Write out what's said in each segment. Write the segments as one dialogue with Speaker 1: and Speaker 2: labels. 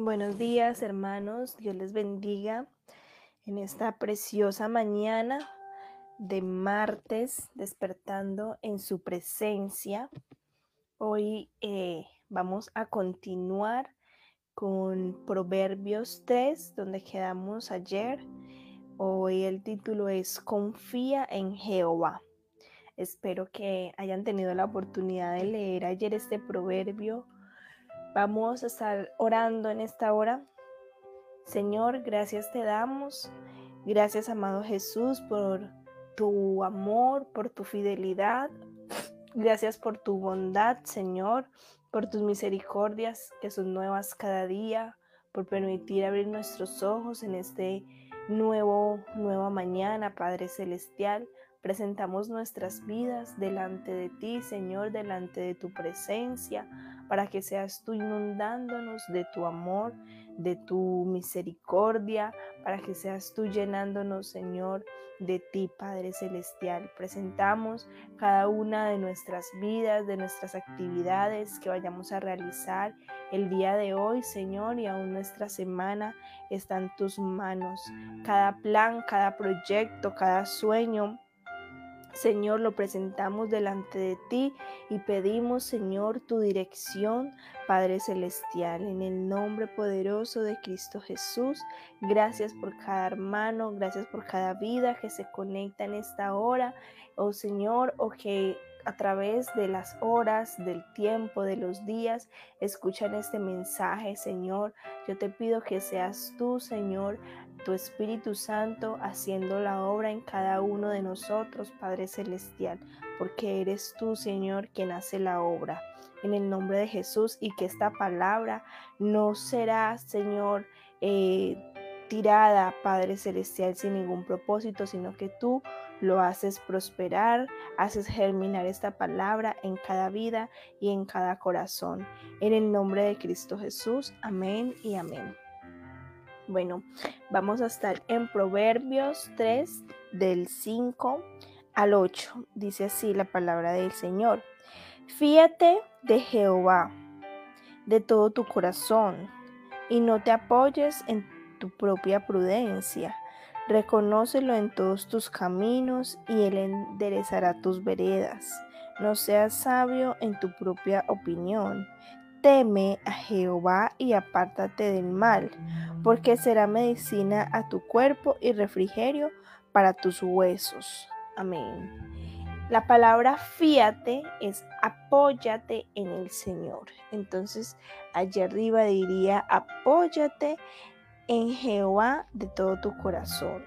Speaker 1: Buenos días hermanos, Dios les bendiga en esta preciosa mañana de martes, despertando en su presencia. Hoy eh, vamos a continuar con Proverbios 3, donde quedamos ayer. Hoy el título es Confía en Jehová. Espero que hayan tenido la oportunidad de leer ayer este proverbio Vamos a estar orando en esta hora. Señor, gracias te damos. Gracias, amado Jesús, por tu amor, por tu fidelidad. Gracias por tu bondad, Señor, por tus misericordias que son nuevas cada día, por permitir abrir nuestros ojos en este nuevo nueva mañana, Padre celestial. Presentamos nuestras vidas delante de ti, Señor, delante de tu presencia para que seas tú inundándonos de tu amor, de tu misericordia, para que seas tú llenándonos, Señor, de ti, Padre Celestial. Presentamos cada una de nuestras vidas, de nuestras actividades que vayamos a realizar el día de hoy, Señor, y aún nuestra semana está en tus manos. Cada plan, cada proyecto, cada sueño Señor, lo presentamos delante de ti y pedimos, Señor, tu dirección, Padre Celestial, en el nombre poderoso de Cristo Jesús. Gracias por cada hermano, gracias por cada vida que se conecta en esta hora, oh Señor, o que a través de las horas, del tiempo, de los días, escuchan este mensaje, Señor. Yo te pido que seas tú, Señor, tu Espíritu Santo haciendo la obra en cada uno de nosotros, Padre Celestial, porque eres tú, Señor, quien hace la obra. En el nombre de Jesús y que esta palabra no será, Señor, eh, tirada, Padre Celestial, sin ningún propósito, sino que tú lo haces prosperar, haces germinar esta palabra en cada vida y en cada corazón. En el nombre de Cristo Jesús, amén y amén. Bueno, vamos a estar en Proverbios 3 del 5 al 8. Dice así la palabra del Señor. Fíate de Jehová de todo tu corazón y no te apoyes en tu propia prudencia. Reconócelo en todos tus caminos y él enderezará tus veredas. No seas sabio en tu propia opinión Teme a Jehová y apártate del mal, porque será medicina a tu cuerpo y refrigerio para tus huesos. Amén. La palabra fíate es apóyate en el Señor. Entonces, allá arriba diría apóyate en Jehová de todo tu corazón.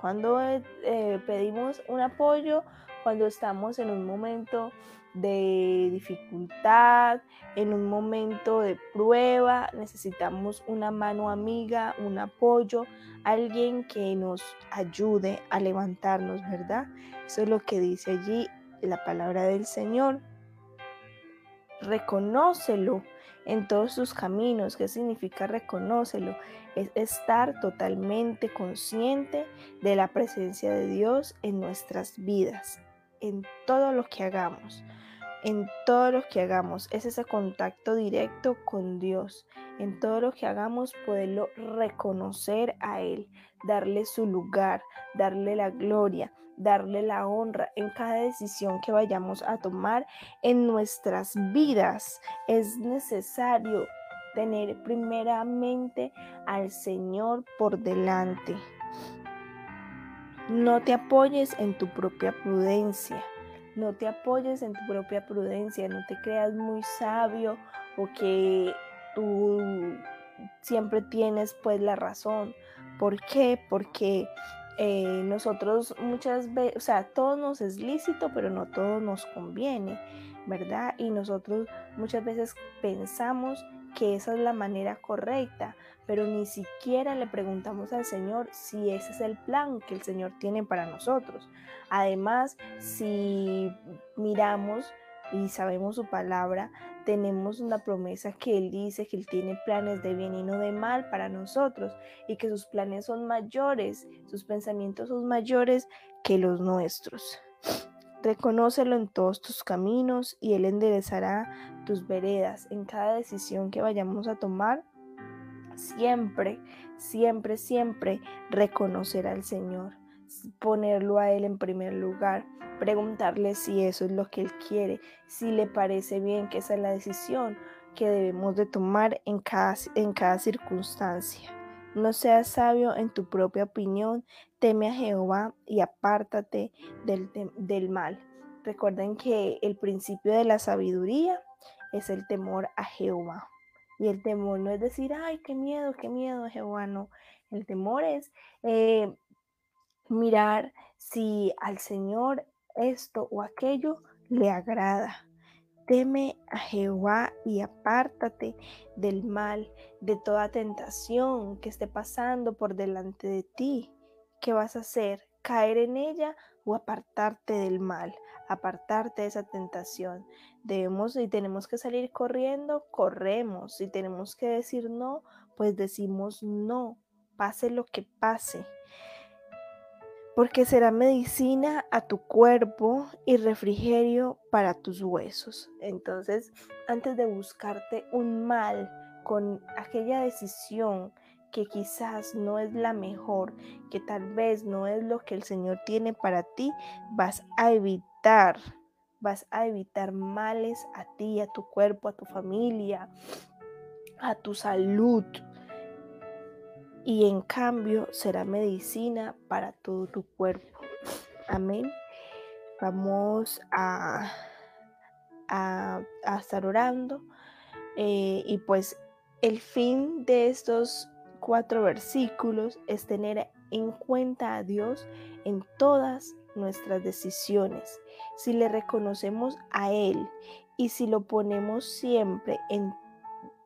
Speaker 1: Cuando eh, pedimos un apoyo, cuando estamos en un momento de dificultad, en un momento de prueba, necesitamos una mano amiga, un apoyo, alguien que nos ayude a levantarnos, ¿verdad? Eso es lo que dice allí la palabra del Señor. Reconócelo en todos sus caminos. ¿Qué significa reconócelo? Es estar totalmente consciente de la presencia de Dios en nuestras vidas, en todo lo que hagamos en todo lo que hagamos. Es ese contacto directo con Dios. En todo lo que hagamos, poderlo reconocer a Él, darle su lugar, darle la gloria, darle la honra en cada decisión que vayamos a tomar en nuestras vidas. Es necesario tener primeramente al Señor por delante. No te apoyes en tu propia prudencia no te apoyes en tu propia prudencia, no te creas muy sabio o que tú siempre tienes pues la razón. ¿Por qué? Porque eh, nosotros muchas veces, o sea, todo nos es lícito, pero no todo nos conviene, ¿verdad? Y nosotros muchas veces pensamos que esa es la manera correcta, pero ni siquiera le preguntamos al Señor si ese es el plan que el Señor tiene para nosotros. Además, si miramos y sabemos su palabra, tenemos una promesa que Él dice que Él tiene planes de bien y no de mal para nosotros y que sus planes son mayores, sus pensamientos son mayores que los nuestros. Reconócelo en todos tus caminos y Él enderezará tus veredas en cada decisión que vayamos a tomar Siempre, siempre, siempre reconocer al Señor, ponerlo a Él en primer lugar, preguntarle si eso es lo que Él quiere, si le parece bien que esa es la decisión que debemos de tomar en cada, en cada circunstancia. No seas sabio en tu propia opinión, teme a Jehová y apártate del, del mal. Recuerden que el principio de la sabiduría es el temor a Jehová. Y el temor no es decir, ay, qué miedo, qué miedo, Jehová, no. El temor es eh, mirar si al Señor esto o aquello le agrada. Teme a Jehová y apártate del mal, de toda tentación que esté pasando por delante de ti. ¿Qué vas a hacer? ¿Caer en ella o apartarte del mal? Apartarte de esa tentación. Debemos y tenemos que salir corriendo, corremos. Si tenemos que decir no, pues decimos no, pase lo que pase porque será medicina a tu cuerpo y refrigerio para tus huesos. Entonces, antes de buscarte un mal con aquella decisión que quizás no es la mejor, que tal vez no es lo que el Señor tiene para ti, vas a evitar, vas a evitar males a ti, a tu cuerpo, a tu familia, a tu salud y en cambio será medicina para todo tu cuerpo. Amén. Vamos a, a, estar orando eh, y pues el fin de estos cuatro versículos es tener en cuenta a Dios en todas nuestras decisiones. Si le reconocemos a Él y si lo ponemos siempre en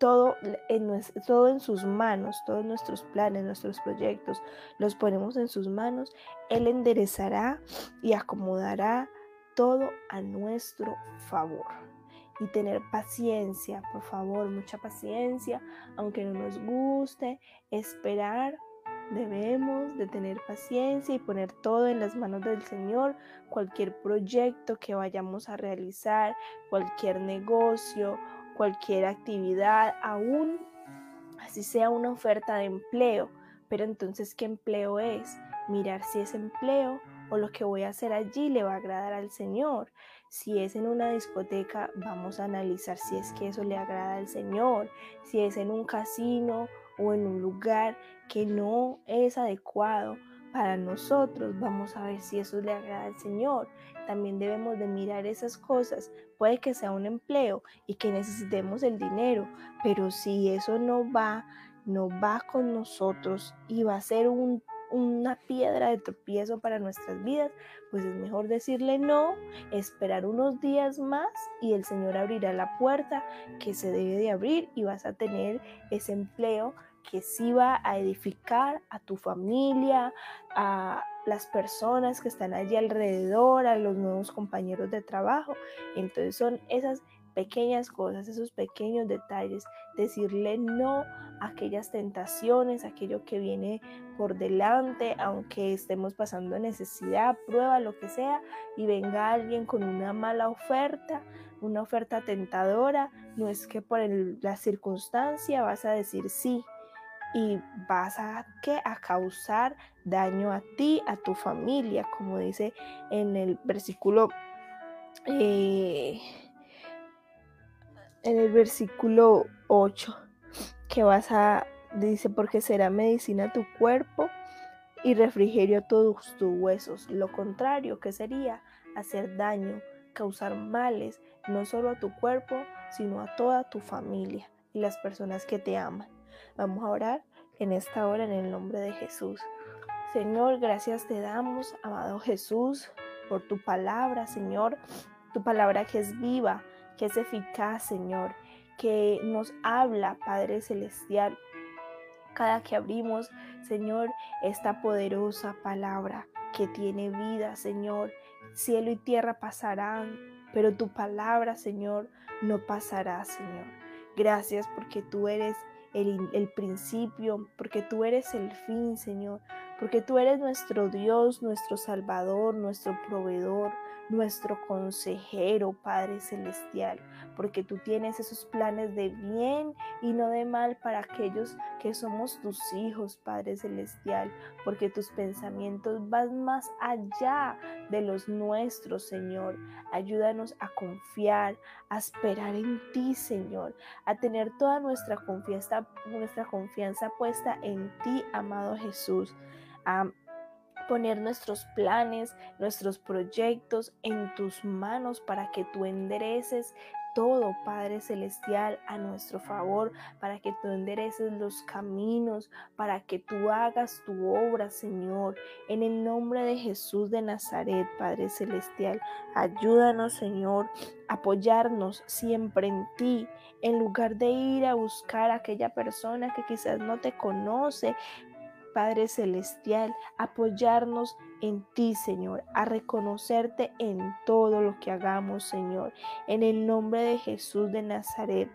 Speaker 1: todo en, sus manos, todos nuestros planes, nuestros proyectos, los ponemos en sus manos, Él enderezará y acomodará todo a nuestro favor. Y tener paciencia, por favor, mucha paciencia, aunque no nos guste, esperar. Debemos de tener paciencia y poner todo en las manos del Señor, cualquier proyecto que vayamos a realizar, cualquier negocio cualquier actividad, aún así sea una oferta de empleo. Pero entonces, ¿qué empleo es? Mirar si es empleo o lo que voy a hacer allí le va a agradar al Señor. Si es en una discoteca, vamos a analizar si es que eso le agrada al Señor. Si es en un casino o en un lugar que no es adecuado para nosotros, vamos a ver si eso le agrada al Señor. También debemos de mirar esas cosas. Puede que sea un empleo y que necesitemos el dinero, pero si eso no va, no va con nosotros y va a ser una piedra de tropiezo para nuestras vidas, pues es mejor decirle no, esperar unos días más y el Señor abrirá la puerta que se debe de abrir y vas a tener ese empleo que sí va a edificar a tu familia, a las personas que están allí alrededor, a los nuevos compañeros de trabajo. Entonces son esas pequeñas cosas, esos pequeños detalles, decirle no a aquellas tentaciones, aquello que viene por delante, aunque estemos pasando necesidad, prueba, lo que sea, y venga alguien con una mala oferta, una oferta tentadora, no es que por la circunstancia vas a decir sí, y vas a, ¿qué? a causar daño a ti, a tu familia, como dice en el versículo eh, en el versículo 8, que vas a, dice, porque será medicina tu cuerpo y refrigerio a todos tus huesos. Lo contrario, que sería hacer daño, causar males, no solo a tu cuerpo, sino a toda tu familia y las personas que te aman. Vamos a orar en esta hora en el nombre de Jesús. Señor, gracias te damos, amado Jesús, por tu palabra, Señor, tu palabra que es viva, que es eficaz, Señor, que nos habla, Padre Celestial. Cada que abrimos, Señor, esta poderosa palabra que tiene vida, Señor, cielo y tierra pasarán, pero tu palabra, Señor, no pasará, Señor. Gracias porque tú eres el, principio, porque tú eres el fin, Señor, porque tú eres nuestro Dios, nuestro Salvador, nuestro proveedor, nuestro consejero, Padre Celestial, porque tú tienes esos planes de bien y no de mal para aquellos que somos tus hijos, Padre Celestial, porque tus pensamientos van más allá de los nuestros, Señor. Ayúdanos a confiar, a esperar en ti, Señor, a tener toda nuestra confianza, nuestra confianza puesta en ti, amado Jesús. A poner nuestros planes, nuestros proyectos en tus manos para que tú endereces todo, Padre Celestial, a nuestro favor, para que tú endereces los caminos, para que tú hagas tu obra, Señor. En el nombre de Jesús de Nazaret, Padre Celestial, ayúdanos, Señor, apoyarnos siempre en ti, en lugar de ir a buscar a aquella persona que quizás no te conoce, Padre Celestial, apoyarnos en ti, Señor, a reconocerte en todo lo que hagamos, Señor. En el nombre de Jesús de Nazaret.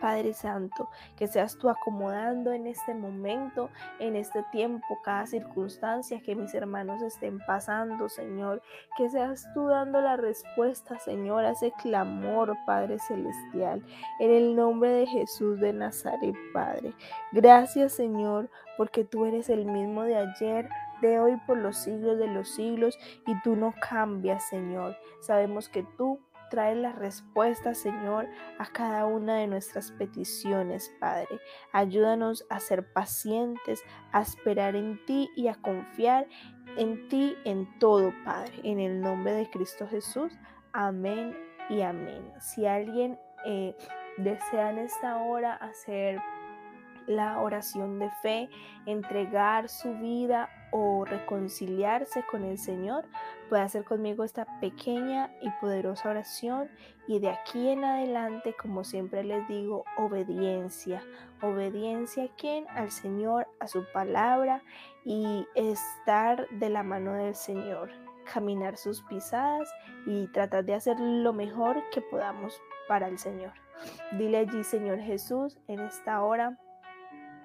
Speaker 1: Padre Santo, que seas tú acomodando en este momento, en este tiempo, cada circunstancia que mis hermanos estén pasando, Señor. Que seas tú dando la respuesta, Señor, a ese clamor, Padre Celestial. En el nombre de Jesús de Nazaret, Padre. Gracias, Señor, porque tú eres el mismo de ayer, de hoy, por los siglos de los siglos, y tú no cambias, Señor. Sabemos que tú trae la respuesta, Señor, a cada una de nuestras peticiones, Padre. Ayúdanos a ser pacientes, a esperar en ti y a confiar en ti en todo, Padre. En el nombre de Cristo Jesús. Amén y amén. Si alguien eh, desea en esta hora hacer la oración de fe, entregar su vida o reconciliarse con el Señor, puede hacer conmigo esta pequeña y poderosa oración y de aquí en adelante, como siempre les digo, obediencia. Obediencia a quién? Al Señor, a su palabra y estar de la mano del Señor, caminar sus pisadas y tratar de hacer lo mejor que podamos para el Señor. Dile allí, Señor Jesús, en esta hora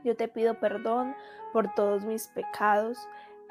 Speaker 1: yo te pido perdón por todos mis pecados.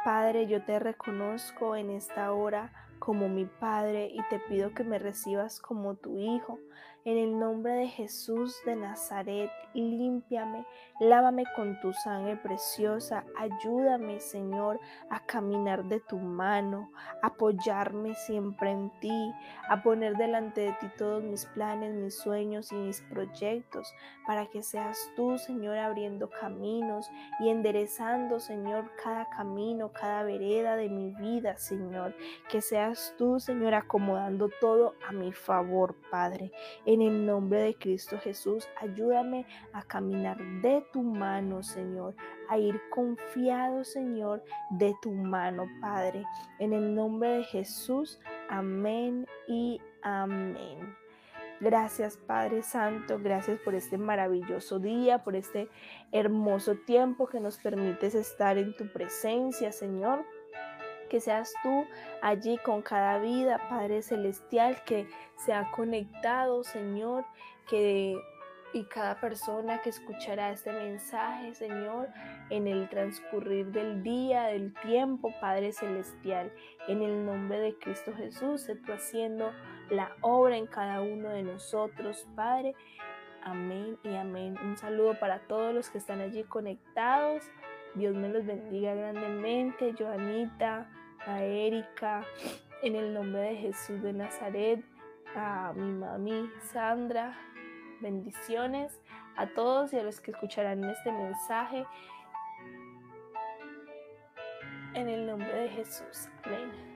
Speaker 1: Padre, yo te reconozco en esta hora como mi Padre y te pido que me recibas como tu Hijo. En el nombre de Jesús de Nazaret, límpiame, lávame con tu sangre preciosa. Ayúdame, Señor, a caminar de tu mano, apoyarme siempre en ti, a poner delante de ti todos mis planes, mis sueños y mis proyectos, para que seas tú, Señor, abriendo caminos y enderezando, Señor, cada camino, cada vereda de mi vida, Señor. Que seas tú, Señor, acomodando todo a mi favor, Padre. En el nombre de Cristo Jesús, ayúdame a caminar de tu mano, Señor, a ir confiado, Señor, de tu mano, Padre. En el nombre de Jesús, amén y amén. Gracias Padre Santo, gracias por este maravilloso día, por este hermoso tiempo que nos permites estar en tu presencia, Señor que seas tú allí con cada vida, Padre Celestial, que se ha conectado, Señor, que y cada persona que escuchará este mensaje, Señor, en el transcurrir del día, del tiempo, Padre Celestial, en el nombre de Cristo Jesús, se tú haciendo la obra en cada uno de nosotros, Padre. Amén y amén. Un saludo para todos los que están allí conectados. Dios me los bendiga grandemente. Joanita, a Erika, en el nombre de Jesús de Nazaret, a mi mami Sandra, bendiciones a todos y a los que escucharán este mensaje. En el nombre de Jesús. Amén.